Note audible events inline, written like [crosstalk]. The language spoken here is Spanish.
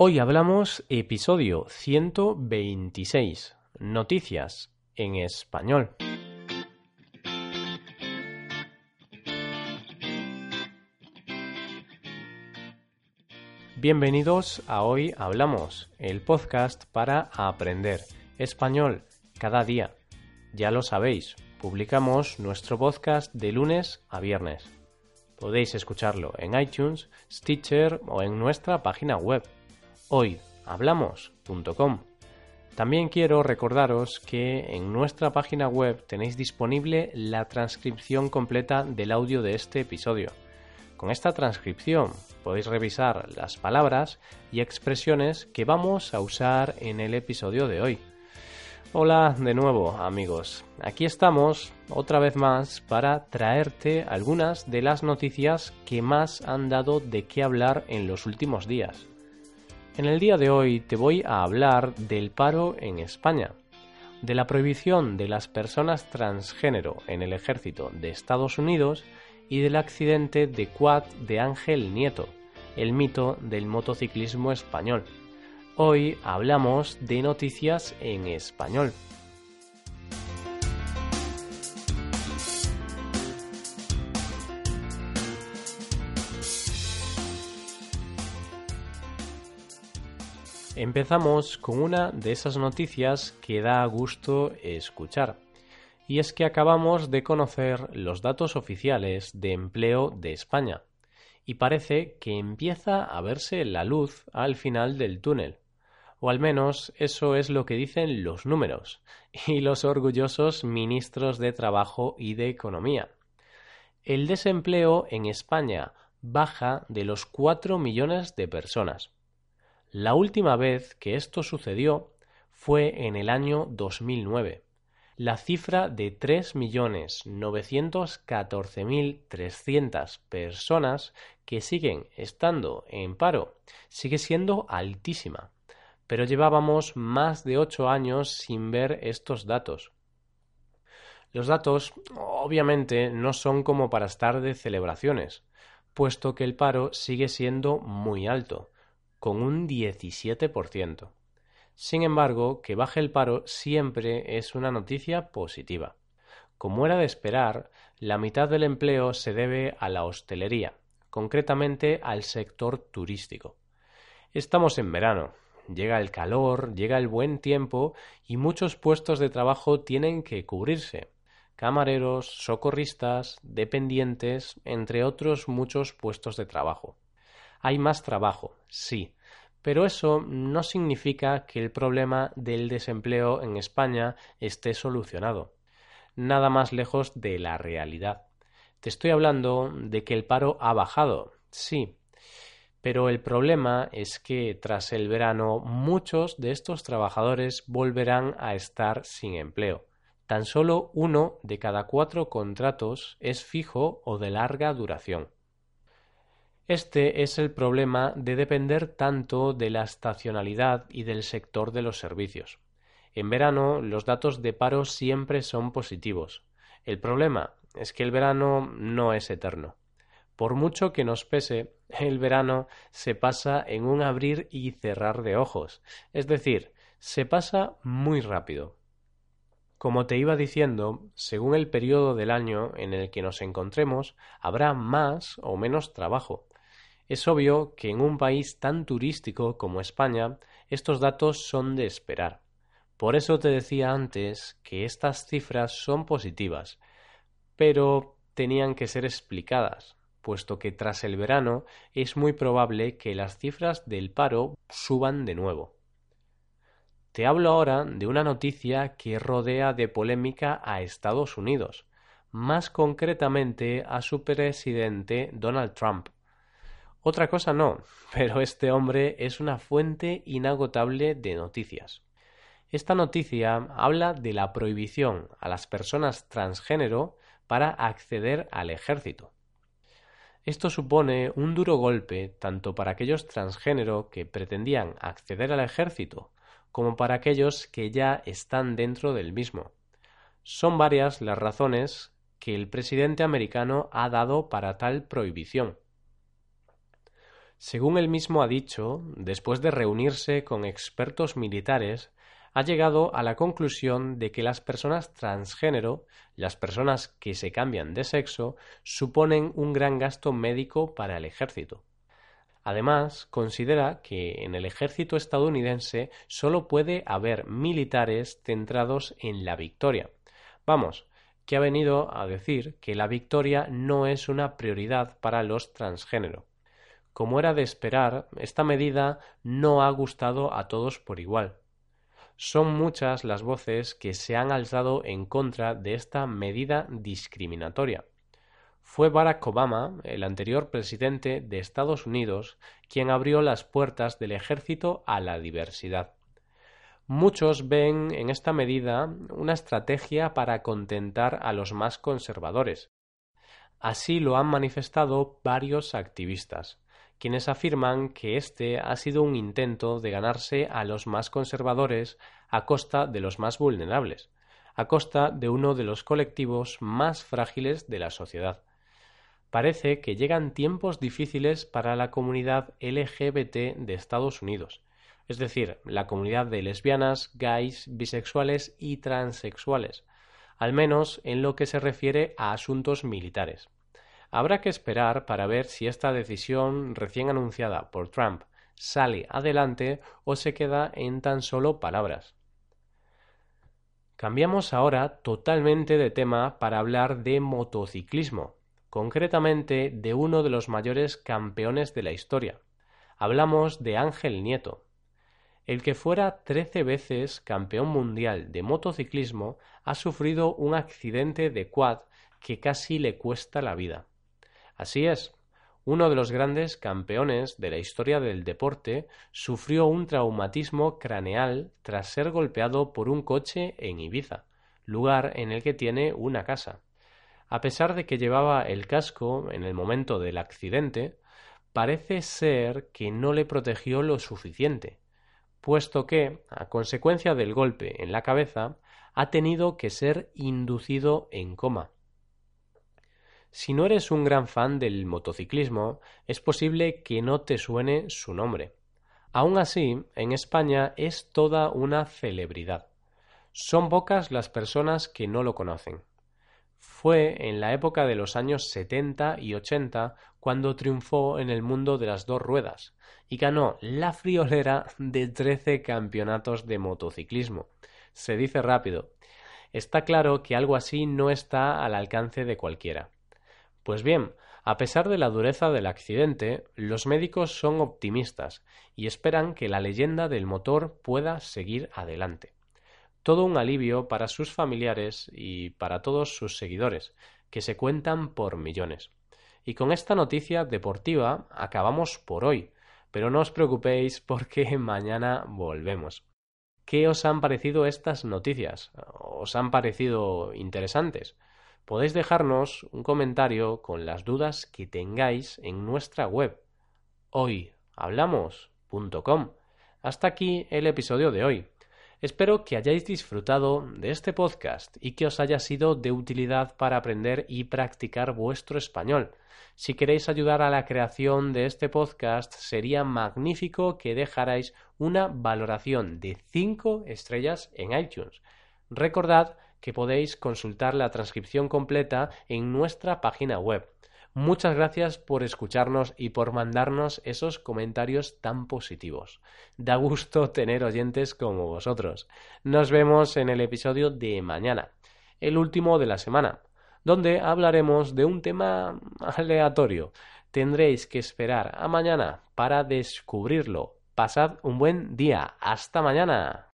Hoy hablamos episodio 126, noticias en español. Bienvenidos a Hoy Hablamos, el podcast para aprender español cada día. Ya lo sabéis, publicamos nuestro podcast de lunes a viernes. Podéis escucharlo en iTunes, Stitcher o en nuestra página web hoyhablamos.com. También quiero recordaros que en nuestra página web tenéis disponible la transcripción completa del audio de este episodio. Con esta transcripción podéis revisar las palabras y expresiones que vamos a usar en el episodio de hoy. Hola de nuevo amigos, aquí estamos otra vez más para traerte algunas de las noticias que más han dado de qué hablar en los últimos días. En el día de hoy te voy a hablar del paro en España, de la prohibición de las personas transgénero en el ejército de Estados Unidos y del accidente de quad de Ángel Nieto, el mito del motociclismo español. Hoy hablamos de noticias en español. Empezamos con una de esas noticias que da gusto escuchar. Y es que acabamos de conocer los datos oficiales de empleo de España. Y parece que empieza a verse la luz al final del túnel. O al menos eso es lo que dicen los números [laughs] y los orgullosos ministros de Trabajo y de Economía. El desempleo en España baja de los 4 millones de personas la última vez que esto sucedió fue en el año 2009. La cifra de 3.914.300 personas que siguen estando en paro sigue siendo altísima, pero llevábamos más de ocho años sin ver estos datos. Los datos, obviamente, no son como para estar de celebraciones, puesto que el paro sigue siendo muy alto, con un 17%. Sin embargo, que baje el paro siempre es una noticia positiva. Como era de esperar, la mitad del empleo se debe a la hostelería, concretamente al sector turístico. Estamos en verano, llega el calor, llega el buen tiempo y muchos puestos de trabajo tienen que cubrirse. Camareros, socorristas, dependientes, entre otros muchos puestos de trabajo. Hay más trabajo, sí, pero eso no significa que el problema del desempleo en España esté solucionado. Nada más lejos de la realidad. Te estoy hablando de que el paro ha bajado, sí, pero el problema es que tras el verano muchos de estos trabajadores volverán a estar sin empleo. Tan solo uno de cada cuatro contratos es fijo o de larga duración. Este es el problema de depender tanto de la estacionalidad y del sector de los servicios. En verano los datos de paro siempre son positivos. El problema es que el verano no es eterno. Por mucho que nos pese, el verano se pasa en un abrir y cerrar de ojos, es decir, se pasa muy rápido. Como te iba diciendo, según el periodo del año en el que nos encontremos, habrá más o menos trabajo. Es obvio que en un país tan turístico como España estos datos son de esperar. Por eso te decía antes que estas cifras son positivas, pero tenían que ser explicadas, puesto que tras el verano es muy probable que las cifras del paro suban de nuevo. Te hablo ahora de una noticia que rodea de polémica a Estados Unidos, más concretamente a su presidente Donald Trump, otra cosa no, [laughs] pero este hombre es una fuente inagotable de noticias. Esta noticia habla de la prohibición a las personas transgénero para acceder al ejército. Esto supone un duro golpe tanto para aquellos transgénero que pretendían acceder al ejército como para aquellos que ya están dentro del mismo. Son varias las razones que el presidente americano ha dado para tal prohibición. Según él mismo ha dicho, después de reunirse con expertos militares, ha llegado a la conclusión de que las personas transgénero, las personas que se cambian de sexo, suponen un gran gasto médico para el ejército. Además, considera que en el ejército estadounidense solo puede haber militares centrados en la victoria. Vamos, que ha venido a decir que la victoria no es una prioridad para los transgénero. Como era de esperar, esta medida no ha gustado a todos por igual. Son muchas las voces que se han alzado en contra de esta medida discriminatoria. Fue Barack Obama, el anterior presidente de Estados Unidos, quien abrió las puertas del ejército a la diversidad. Muchos ven en esta medida una estrategia para contentar a los más conservadores. Así lo han manifestado varios activistas, quienes afirman que este ha sido un intento de ganarse a los más conservadores a costa de los más vulnerables, a costa de uno de los colectivos más frágiles de la sociedad. Parece que llegan tiempos difíciles para la comunidad LGBT de Estados Unidos, es decir, la comunidad de lesbianas, gays, bisexuales y transexuales, al menos en lo que se refiere a asuntos militares. Habrá que esperar para ver si esta decisión recién anunciada por Trump sale adelante o se queda en tan solo palabras. Cambiamos ahora totalmente de tema para hablar de motociclismo, concretamente de uno de los mayores campeones de la historia. Hablamos de Ángel Nieto. El que fuera trece veces campeón mundial de motociclismo ha sufrido un accidente de quad que casi le cuesta la vida. Así es, uno de los grandes campeones de la historia del deporte sufrió un traumatismo craneal tras ser golpeado por un coche en Ibiza, lugar en el que tiene una casa. A pesar de que llevaba el casco en el momento del accidente, parece ser que no le protegió lo suficiente, puesto que, a consecuencia del golpe en la cabeza, ha tenido que ser inducido en coma. Si no eres un gran fan del motociclismo, es posible que no te suene su nombre. Aun así, en España es toda una celebridad. Son pocas las personas que no lo conocen. Fue en la época de los años 70 y 80 cuando triunfó en el mundo de las dos ruedas y ganó la friolera de 13 campeonatos de motociclismo. Se dice rápido. Está claro que algo así no está al alcance de cualquiera. Pues bien, a pesar de la dureza del accidente, los médicos son optimistas y esperan que la leyenda del motor pueda seguir adelante. Todo un alivio para sus familiares y para todos sus seguidores, que se cuentan por millones. Y con esta noticia deportiva acabamos por hoy, pero no os preocupéis porque [laughs] mañana volvemos. ¿Qué os han parecido estas noticias? ¿Os han parecido interesantes? Podéis dejarnos un comentario con las dudas que tengáis en nuestra web hoyhablamos.com. Hasta aquí el episodio de hoy. Espero que hayáis disfrutado de este podcast y que os haya sido de utilidad para aprender y practicar vuestro español. Si queréis ayudar a la creación de este podcast, sería magnífico que dejarais una valoración de 5 estrellas en iTunes. Recordad que podéis consultar la transcripción completa en nuestra página web Muchas gracias por escucharnos y por mandarnos esos comentarios tan positivos. Da gusto [laughs] tener oyentes como vosotros. Nos vemos en el episodio de mañana, el último de la semana, donde hablaremos de un tema aleatorio. Tendréis que esperar a mañana para descubrirlo. Pasad un buen día. Hasta mañana.